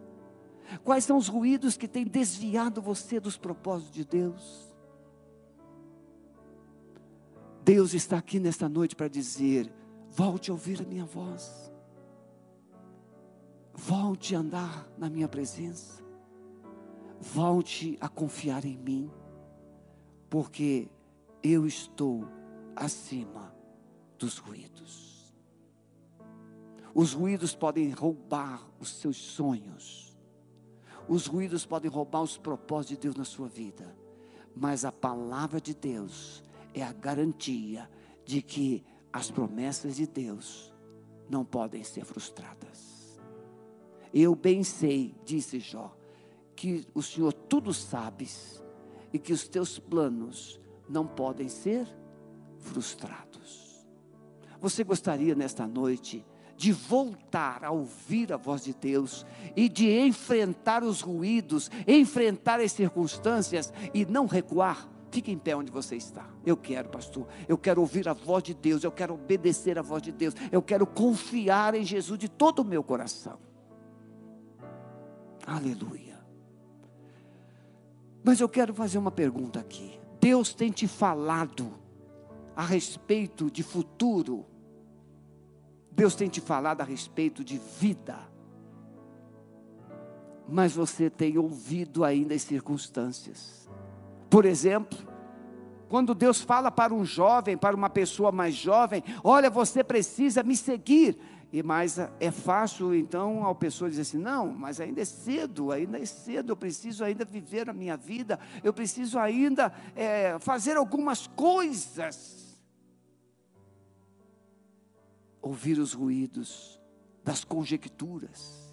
Quais são os ruídos que têm desviado você dos propósitos de Deus? Deus está aqui nesta noite para dizer: volte a ouvir a minha voz, volte a andar na minha presença, volte a confiar em mim, porque eu estou acima dos ruídos. Os ruídos podem roubar os seus sonhos. Os ruídos podem roubar os propósitos de Deus na sua vida. Mas a palavra de Deus é a garantia de que as promessas de Deus não podem ser frustradas. Eu bem sei, disse Jó, que o Senhor tudo sabes e que os teus planos não podem ser frustrados. Você gostaria nesta noite de voltar a ouvir a voz de Deus e de enfrentar os ruídos, enfrentar as circunstâncias e não recuar? Fique em pé onde você está. Eu quero, pastor. Eu quero ouvir a voz de Deus. Eu quero obedecer a voz de Deus. Eu quero confiar em Jesus de todo o meu coração. Aleluia. Mas eu quero fazer uma pergunta aqui. Deus tem te falado a respeito de futuro. Deus tem te falado a respeito de vida. Mas você tem ouvido ainda as circunstâncias. Por exemplo, quando Deus fala para um jovem, para uma pessoa mais jovem, olha, você precisa me seguir. E mais é fácil então a pessoa dizer assim: não, mas ainda é cedo, ainda é cedo, eu preciso ainda viver a minha vida, eu preciso ainda é, fazer algumas coisas. ouvir os ruídos das conjecturas,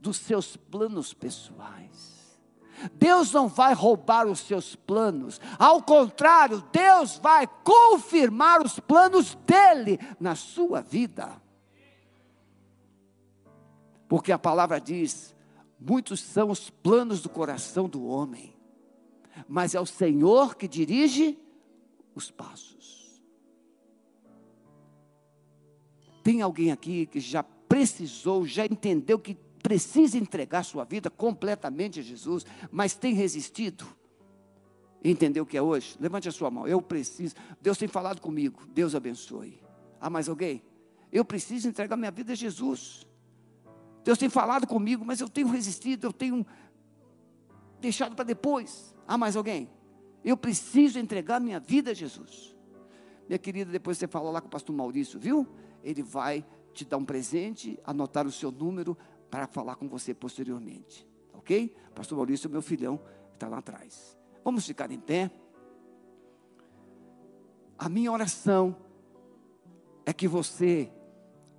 dos seus planos pessoais, Deus não vai roubar os seus planos, ao contrário, Deus vai confirmar os planos dele na sua vida. Porque a palavra diz: muitos são os planos do coração do homem, mas é o Senhor que dirige os passos. Tem alguém aqui que já precisou, já entendeu que precisa entregar sua vida completamente a Jesus, mas tem resistido? Entendeu o que é hoje? Levante a sua mão. Eu preciso. Deus tem falado comigo. Deus abençoe. Há mais alguém? Eu preciso entregar minha vida a Jesus. Deus tem falado comigo, mas eu tenho resistido, eu tenho deixado para depois. Há mais alguém? Eu preciso entregar minha vida a Jesus. Minha querida, depois você fala lá com o pastor Maurício, viu? Ele vai te dar um presente, anotar o seu número para falar com você posteriormente. Ok? Pastor Maurício, meu filhão, está lá atrás. Vamos ficar em pé. A minha oração é que você.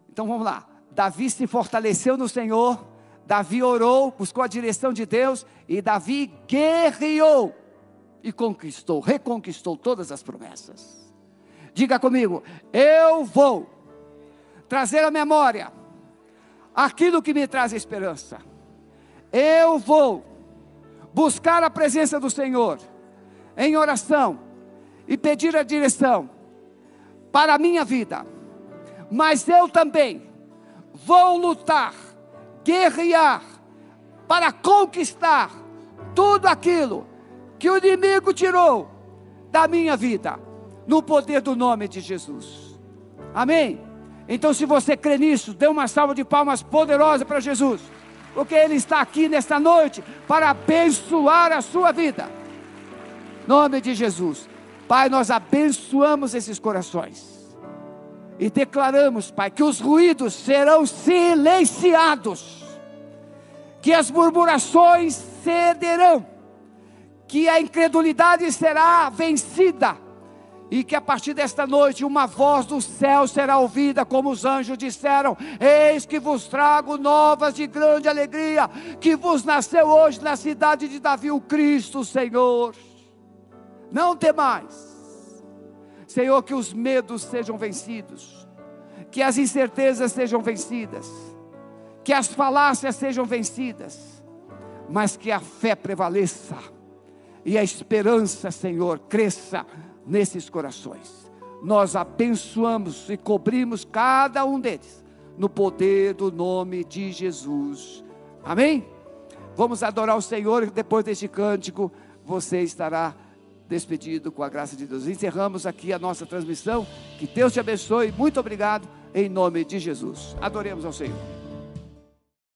Então vamos lá. Davi se fortaleceu no Senhor. Davi orou, buscou a direção de Deus. E Davi guerreou e conquistou, reconquistou todas as promessas. Diga comigo: eu vou trazer à memória aquilo que me traz esperança. Eu vou buscar a presença do Senhor em oração e pedir a direção para a minha vida. Mas eu também vou lutar, guerrear para conquistar tudo aquilo que o inimigo tirou da minha vida, no poder do nome de Jesus. Amém? Então, se você crê nisso, dê uma salva de palmas poderosa para Jesus, porque Ele está aqui nesta noite para abençoar a sua vida. Nome de Jesus. Pai, nós abençoamos esses corações. E declaramos, Pai, que os ruídos serão silenciados, que as murmurações cederão, que a incredulidade será vencida e que a partir desta noite uma voz do céu será ouvida, como os anjos disseram: Eis que vos trago novas de grande alegria, que vos nasceu hoje na cidade de Davi o Cristo, Senhor. Não temais, Senhor, que os medos sejam vencidos, que as incertezas sejam vencidas, que as falácias sejam vencidas, mas que a fé prevaleça e a esperança, Senhor, cresça nesses corações. Nós abençoamos e cobrimos cada um deles no poder do nome de Jesus. Amém? Vamos adorar o Senhor e depois deste cântico você estará despedido com a graça de Deus. Encerramos aqui a nossa transmissão. Que Deus te abençoe. Muito obrigado em nome de Jesus. Adoremos ao Senhor.